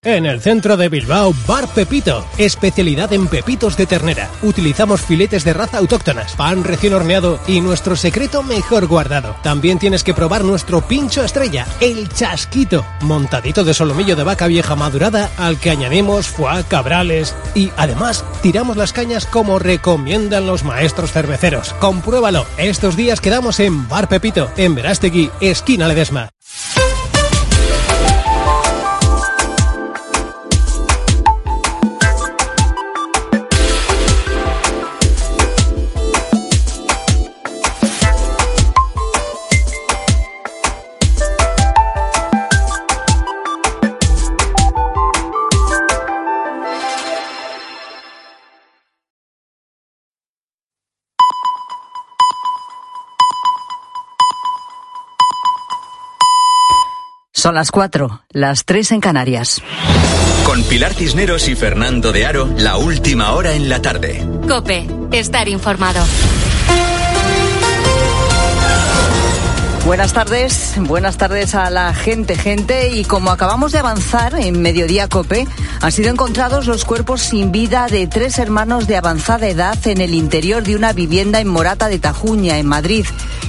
En el centro de Bilbao, Bar Pepito, especialidad en pepitos de ternera. Utilizamos filetes de raza autóctonas, pan recién horneado y nuestro secreto mejor guardado. También tienes que probar nuestro pincho estrella, el chasquito, montadito de solomillo de vaca vieja madurada al que añadimos foie, cabrales y además tiramos las cañas como recomiendan los maestros cerveceros. Compruébalo, estos días quedamos en Bar Pepito, en Verástegui, esquina Ledesma. Son las cuatro, las tres en Canarias. Con Pilar Cisneros y Fernando de Aro, la última hora en la tarde. Cope, estar informado. Buenas tardes, buenas tardes a la gente, gente. Y como acabamos de avanzar en Mediodía Cope, han sido encontrados los cuerpos sin vida de tres hermanos de avanzada edad en el interior de una vivienda en Morata de Tajuña, en Madrid.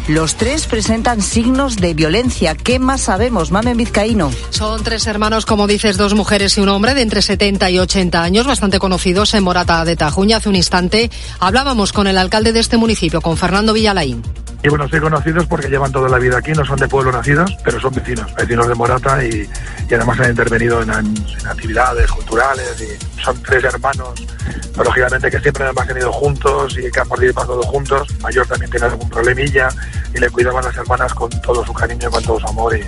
Los tres presentan signos de violencia. ¿Qué más sabemos, Mamen Vizcaíno? Son tres hermanos, como dices, dos mujeres y un hombre de entre 70 y 80 años, bastante conocidos en Morata de Tajuña. Hace un instante hablábamos con el alcalde de este municipio, con Fernando Villalaín. Y bueno, soy conocidos porque llevan toda la vida aquí, no son de pueblo nacidos, pero son vecinos, vecinos de Morata y, y además han intervenido en, en, actividades culturales y son tres hermanos, lógicamente que siempre han tenido juntos y que han participado juntos. Mayor también tiene algún problemilla y le cuidaban las hermanas con todo su cariño y con todo su amor y,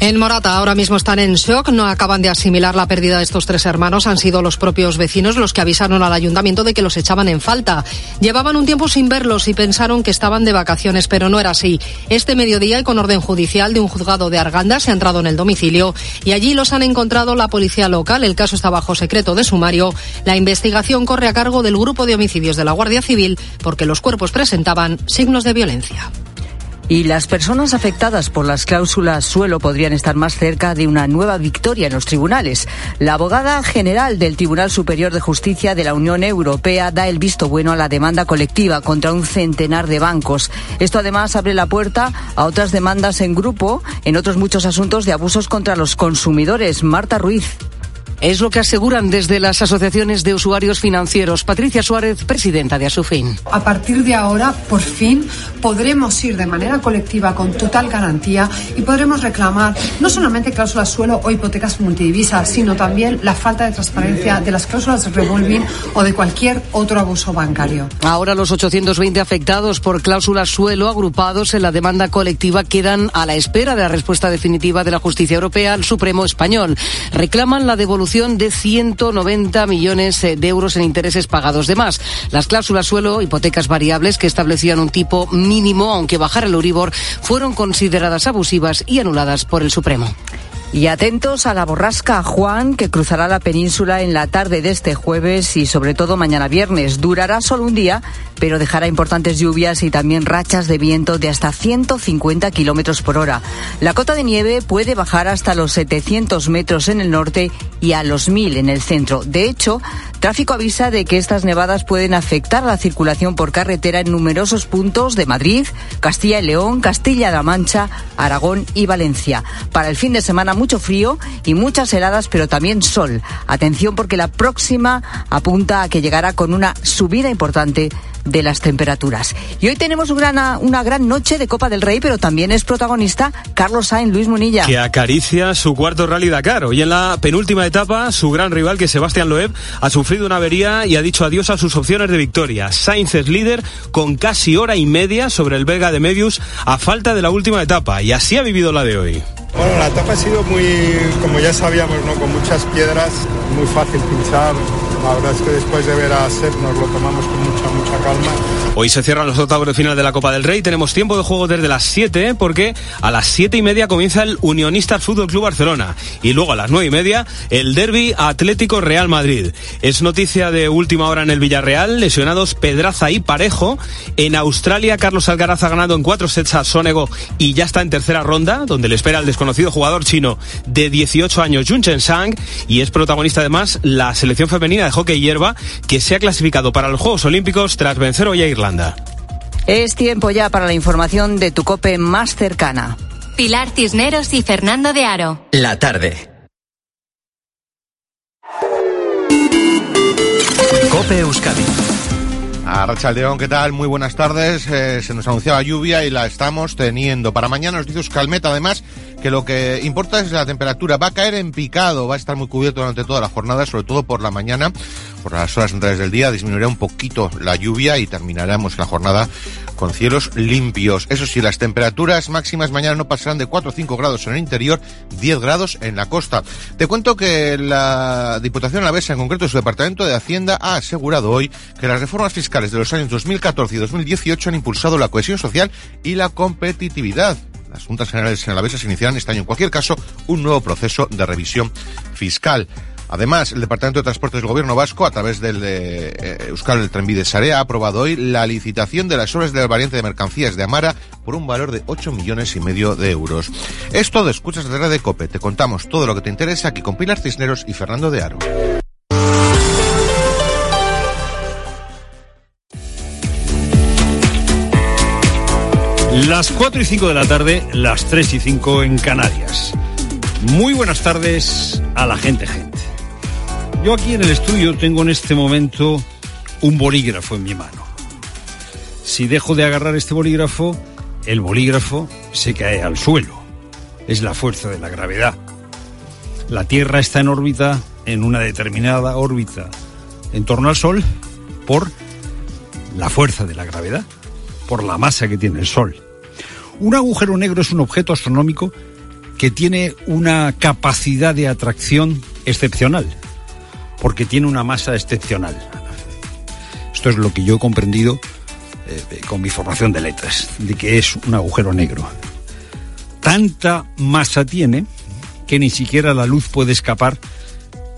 en Morata ahora mismo están en shock, no acaban de asimilar la pérdida de estos tres hermanos. Han sido los propios vecinos los que avisaron al ayuntamiento de que los echaban en falta. Llevaban un tiempo sin verlos y pensaron que estaban de vacaciones, pero no era así. Este mediodía y con orden judicial de un juzgado de Arganda se ha entrado en el domicilio y allí los han encontrado la policía local. El caso está bajo secreto de sumario. La investigación corre a cargo del grupo de homicidios de la Guardia Civil porque los cuerpos presentaban signos de violencia. Y las personas afectadas por las cláusulas suelo podrían estar más cerca de una nueva victoria en los tribunales. La abogada general del Tribunal Superior de Justicia de la Unión Europea da el visto bueno a la demanda colectiva contra un centenar de bancos. Esto además abre la puerta a otras demandas en grupo en otros muchos asuntos de abusos contra los consumidores. Marta Ruiz. Es lo que aseguran desde las asociaciones de usuarios financieros. Patricia Suárez, presidenta de Asufin. A partir de ahora, por fin, podremos ir de manera colectiva con total garantía y podremos reclamar no solamente cláusulas suelo o hipotecas multidivisas, sino también la falta de transparencia de las cláusulas de revolving o de cualquier otro abuso bancario. Ahora los 820 afectados por cláusulas suelo agrupados en la demanda colectiva quedan a la espera de la respuesta definitiva de la justicia europea al Supremo español. Reclaman la devolución de 190 millones eh, de euros en intereses pagados de más. Las cláusulas suelo, hipotecas variables que establecían un tipo mínimo, aunque bajara el Euribor, fueron consideradas abusivas y anuladas por el Supremo. Y atentos a la borrasca Juan, que cruzará la península en la tarde de este jueves y sobre todo mañana viernes. Durará solo un día, pero dejará importantes lluvias y también rachas de viento de hasta 150 kilómetros por hora. La cota de nieve puede bajar hasta los 700 metros en el norte y a los 1000 en el centro. De hecho, tráfico avisa de que estas nevadas pueden afectar la circulación por carretera en numerosos puntos de Madrid, Castilla y León, Castilla-La Mancha, Aragón y Valencia. Para el fin de semana, mucho frío y muchas heladas, pero también sol. Atención porque la próxima apunta a que llegará con una subida importante de las temperaturas. Y hoy tenemos una, gran noche de Copa del Rey, pero también es protagonista Carlos Sainz, Luis Munilla. Que acaricia su cuarto Rally Dakar. Hoy en la penúltima etapa, su gran rival, que Sebastián Loeb, ha sufrido una avería y ha dicho adiós a sus opciones de victoria. Sainz es líder con casi hora y media sobre el belga de Medius a falta de la última etapa. Y así ha vivido la de hoy. Bueno, la etapa ha sido muy, como ya sabíamos, ¿no? con muchas piedras, muy fácil pinchar, la verdad es que después de ver a Seth nos lo tomamos con mucha, calma. Hoy se cierran los octavos de final de la Copa del Rey. Tenemos tiempo de juego desde las 7 porque a las 7 y media comienza el Unionista Fútbol Club Barcelona y luego a las 9 y media el Derby Atlético Real Madrid. Es noticia de última hora en el Villarreal, lesionados Pedraza y Parejo. En Australia, Carlos Alcaraz ha ganado en cuatro sets a Sonego y ya está en tercera ronda, donde le espera el desconocido jugador chino de 18 años, Jun Chen Sang, y es protagonista además la selección femenina de hockey hierba que se ha clasificado para los Juegos Olímpicos tras vencer hoy a Irlanda. Es tiempo ya para la información de tu cope más cercana. Pilar Cisneros y Fernando de Aro. La tarde. Cope Euskadi. A León, ¿qué tal? Muy buenas tardes. Eh, se nos anunciaba lluvia y la estamos teniendo. Para mañana nos dice Euskalmet, además, que lo que importa es la temperatura. Va a caer en picado, va a estar muy cubierto durante toda la jornada, sobre todo por la mañana, por las horas centrales del día. Disminuirá un poquito la lluvia y terminaremos la jornada con cielos limpios. Eso sí, las temperaturas máximas mañana no pasarán de 4 o 5 grados en el interior, 10 grados en la costa. Te cuento que la Diputación Alavesa, en concreto su Departamento de Hacienda, ha asegurado hoy que las reformas fiscales de los años 2014 y 2018 han impulsado la cohesión social y la competitividad. Las Juntas Generales en Alavesa se iniciarán este año, en cualquier caso, un nuevo proceso de revisión fiscal. Además, el Departamento de Transportes del Gobierno Vasco, a través del de, eh, Euskal el Trenvide Sarea, ha aprobado hoy la licitación de las obras de la variante de mercancías de Amara por un valor de 8 millones y medio de euros. Esto de Escuchas de de Cope. Te contamos todo lo que te interesa aquí con Pilar Cisneros y Fernando de Aro. Las 4 y 5 de la tarde, las 3 y 5 en Canarias. Muy buenas tardes a la gente, gente. Yo aquí en el estudio tengo en este momento un bolígrafo en mi mano. Si dejo de agarrar este bolígrafo, el bolígrafo se cae al suelo. Es la fuerza de la gravedad. La Tierra está en órbita, en una determinada órbita, en torno al Sol, por la fuerza de la gravedad, por la masa que tiene el Sol. Un agujero negro es un objeto astronómico que tiene una capacidad de atracción excepcional, porque tiene una masa excepcional. Esto es lo que yo he comprendido eh, con mi formación de letras, de que es un agujero negro. Tanta masa tiene que ni siquiera la luz puede escapar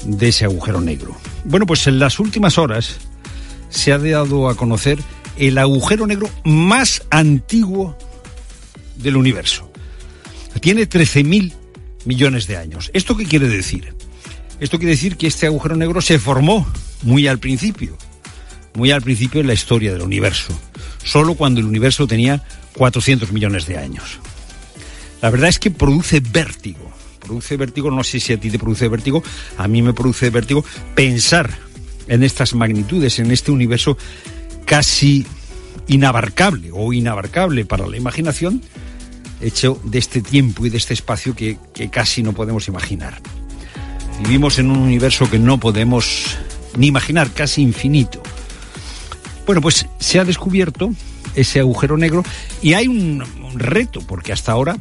de ese agujero negro. Bueno, pues en las últimas horas se ha dado a conocer el agujero negro más antiguo del universo. Tiene 13.000 millones de años. ¿Esto qué quiere decir? Esto quiere decir que este agujero negro se formó muy al principio, muy al principio en la historia del universo, solo cuando el universo tenía 400 millones de años. La verdad es que produce vértigo. Produce vértigo, no sé si a ti te produce vértigo, a mí me produce vértigo pensar en estas magnitudes, en este universo casi inabarcable o inabarcable para la imaginación, hecho de este tiempo y de este espacio que, casi no podemos imaginar. Vivimos en un universo que no podemos ni imaginar, casi infinito. Bueno, pues se ha descubierto ese agujero negro y hay un, reto, porque hasta ahora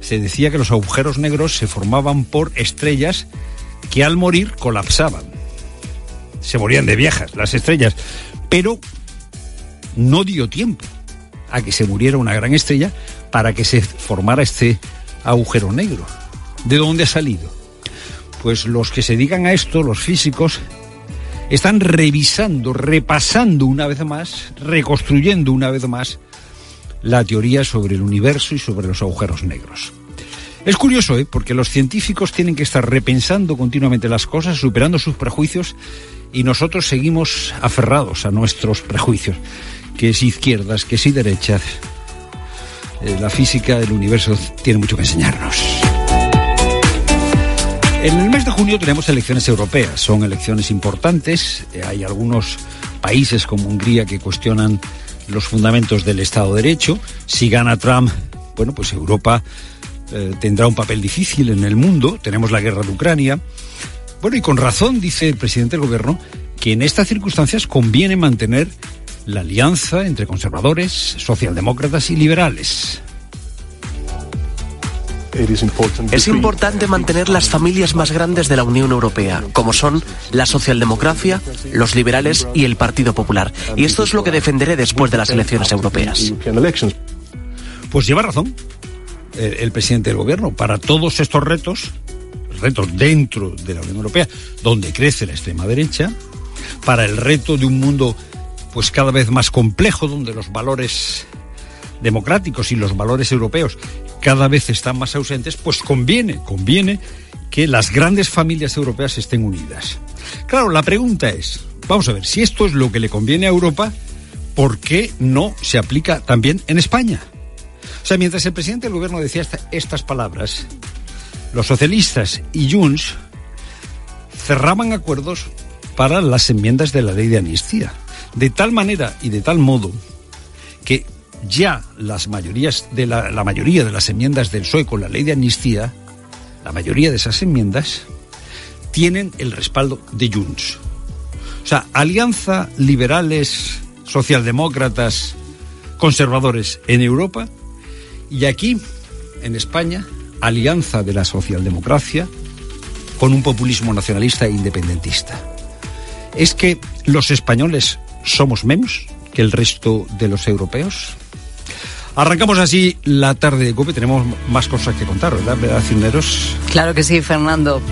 se decía que los agujeros negros se formaban por estrellas que al morir colapsaban. Se morían de viejas las estrellas, pero no dio tiempo a que se muriera una gran estrella para que se formara este agujero negro. ¿De dónde ha salido? Pues los que se dedican a esto, los físicos, están revisando, repasando una vez más, reconstruyendo una vez más la teoría sobre el universo y sobre los agujeros negros. Es curioso, ¿eh? porque los científicos tienen que estar repensando continuamente las cosas, superando sus prejuicios, y nosotros seguimos aferrados a nuestros prejuicios, que si izquierdas, que si derechas, eh, la física del universo tiene mucho que enseñarnos. En el mes de junio tenemos elecciones europeas, son elecciones importantes, eh, hay algunos países como Hungría que cuestionan los fundamentos del Estado de Derecho, si gana Trump, bueno, pues Europa eh, tendrá un papel difícil en el mundo, tenemos la guerra de Ucrania, bueno, y con razón dice el presidente del gobierno que en estas circunstancias conviene mantener la alianza entre conservadores, socialdemócratas y liberales. Es importante mantener las familias más grandes de la Unión Europea, como son la socialdemocracia, los liberales y el Partido Popular. Y esto es lo que defenderé después de las elecciones europeas. Pues lleva razón el, el presidente del gobierno. Para todos estos retos, retos dentro de la Unión Europea, donde crece la extrema derecha, para el reto de un mundo pues cada vez más complejo, donde los valores democráticos y los valores europeos cada vez están más ausentes, pues conviene, conviene que las grandes familias europeas estén unidas. Claro, la pregunta es, vamos a ver, si esto es lo que le conviene a Europa, ¿por qué no se aplica también en España? O sea, mientras el presidente del gobierno decía esta, estas palabras, los socialistas y Junts cerraban acuerdos para las enmiendas de la ley de amnistía. De tal manera y de tal modo que ya las mayorías de la, mayoría de las enmiendas del PSOE con la ley de amnistía, la mayoría de esas enmiendas, tienen el respaldo de Junts. O sea, alianza liberales, socialdemócratas, conservadores en Europa y aquí, en España, alianza de la socialdemocracia con un populismo nacionalista e independentista. ¿Es que los españoles somos menos que el resto de los europeos? Arrancamos así la tarde de COPE. Tenemos más cosas que contar, ¿verdad, ¿verdad Cineros? Claro que sí, Fernando.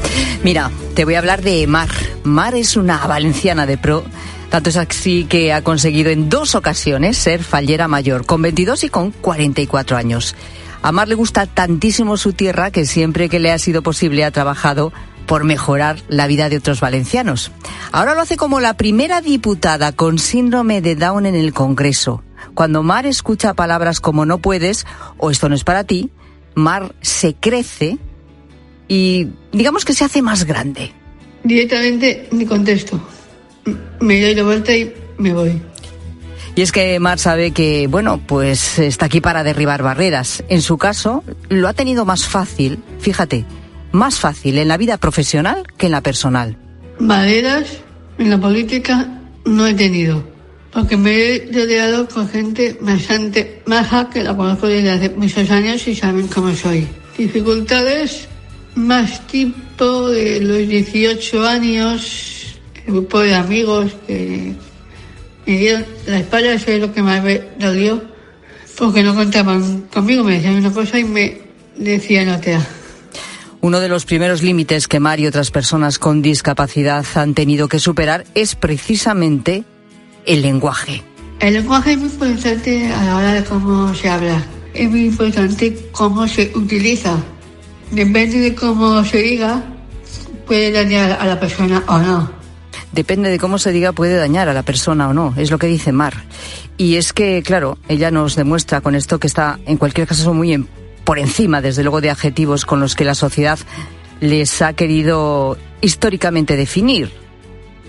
Mira, te voy a hablar de Mar. Mar es una valenciana de pro. Tanto es así que ha conseguido en dos ocasiones ser fallera mayor, con 22 y con 44 años. A Mar le gusta tantísimo su tierra que siempre que le ha sido posible ha trabajado por mejorar la vida de otros valencianos. Ahora lo hace como la primera diputada con síndrome de Down en el Congreso. Cuando Mar escucha palabras como no puedes o esto no es para ti, Mar se crece y digamos que se hace más grande. Directamente ni contesto. Me doy la vuelta y me voy. Y es que Mar sabe que, bueno, pues está aquí para derribar barreras. En su caso, lo ha tenido más fácil, fíjate, más fácil en la vida profesional que en la personal. Barreras en la política no he tenido, porque me he rodeado con gente bastante maja que la conozco desde hace muchos años y saben cómo soy. Dificultades más tipo de los 18 años, el grupo de amigos que me dieron la espalda, eso es lo que más me dolió, porque no contaban conmigo, me decían una cosa y me decían otra. Uno de los primeros límites que Mar y otras personas con discapacidad han tenido que superar es precisamente el lenguaje. El lenguaje es muy importante a la hora de cómo se habla. Es muy importante cómo se utiliza. Depende de cómo se diga, puede dañar a la persona o no. Depende de cómo se diga, puede dañar a la persona o no, es lo que dice Mar. Y es que, claro, ella nos demuestra con esto que está, en cualquier caso, muy en, por encima, desde luego, de adjetivos con los que la sociedad les ha querido históricamente definir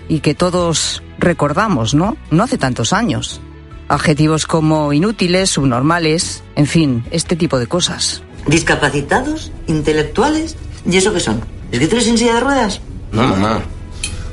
y que todos recordamos, ¿no? No hace tantos años. Adjetivos como inútiles, subnormales, en fin, este tipo de cosas. ¿Discapacitados? ¿Intelectuales? ¿Y eso qué son? ¿Escritores en silla de ruedas? No, mamá.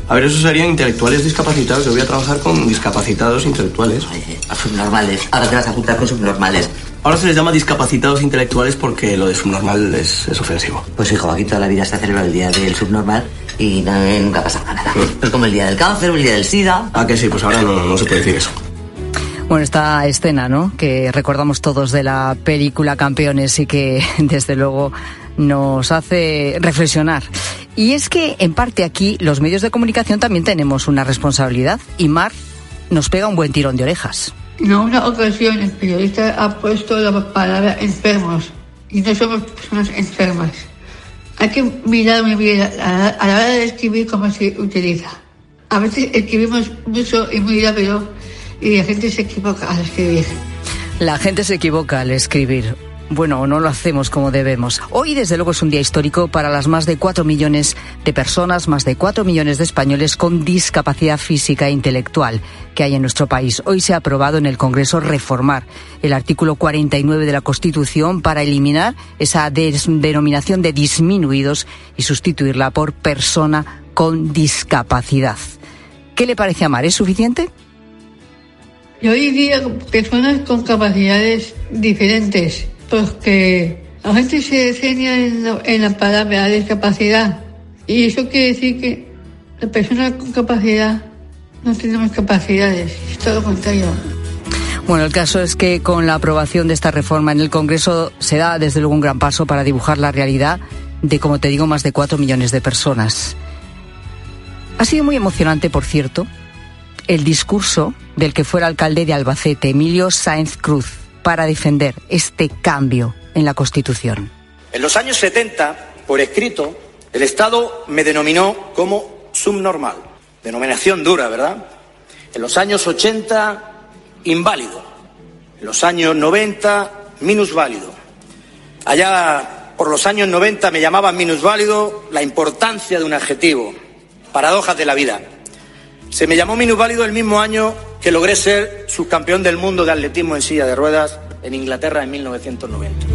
A ver, esos serían intelectuales discapacitados. Yo voy a trabajar con discapacitados intelectuales. A subnormales. Ahora te vas a juntar con subnormales. Ahora se les llama discapacitados intelectuales porque lo de subnormal es, es ofensivo. Pues hijo, aquí toda la vida se celebra el día del subnormal y no, nunca pasa nada. Es como el día del cáncer o el día del SIDA. Ah, que sí, pues ahora no, no se puede decir eso. Bueno, esta escena, ¿no? Que recordamos todos de la película Campeones y que desde luego nos hace reflexionar. Y es que en parte aquí los medios de comunicación también tenemos una responsabilidad y Mar nos pega un buen tirón de orejas. En una ocasión el periodista ha puesto la palabra enfermos y no somos personas enfermas. Hay que mirar muy bien a la hora de escribir cómo se utiliza. A veces escribimos mucho y muy rápido y la gente se equivoca al escribir. La gente se equivoca al escribir. Bueno, no lo hacemos como debemos. Hoy, desde luego, es un día histórico para las más de cuatro millones de personas, más de cuatro millones de españoles con discapacidad física e intelectual que hay en nuestro país. Hoy se ha aprobado en el Congreso reformar el artículo 49 de la Constitución para eliminar esa denominación de disminuidos y sustituirla por persona con discapacidad. ¿Qué le parece a Mar? ¿Es suficiente? Y hoy día personas con capacidades diferentes, porque La gente se ceña en la, palabra discapacidad. Y eso quiere decir que la persona con capacidad no tenemos capacidades. Es todo lo contrario. Bueno, el caso es que con la aprobación de esta reforma en el Congreso se da desde luego un gran paso para dibujar la realidad de, como te digo, más de cuatro millones de personas. Ha sido muy emocionante, por cierto, el discurso del que fuera alcalde de Albacete, Emilio Sáenz Cruz, para defender este cambio en la Constitución. En los años 70, por escrito, el Estado me denominó como subnormal. Denominación dura, ¿verdad? En los años 80, inválido. En los años 90, minusválido. Allá por los años 90 me llamaban minusválido la importancia de un adjetivo. Paradojas de la vida. Se me llamó minusválido el mismo año que logré ser subcampeón del mundo de atletismo en silla de ruedas en Inglaterra en 1990.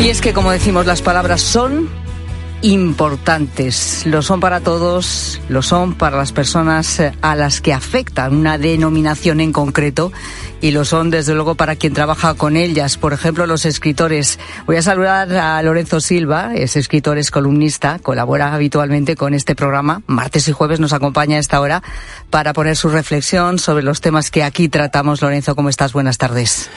Y es que, como decimos, las palabras son importantes. Lo son para todos, lo son para las personas eh, a las que afecta una denominación en concreto y lo son desde luego para quien trabaja con ellas, por ejemplo los escritores. Voy a saludar a Lorenzo Silva, es escritor, es columnista, colabora habitualmente con este programa. Martes y jueves nos acompaña a esta hora para poner su reflexión sobre los temas que aquí tratamos. Lorenzo, ¿cómo estás? Buenas tardes.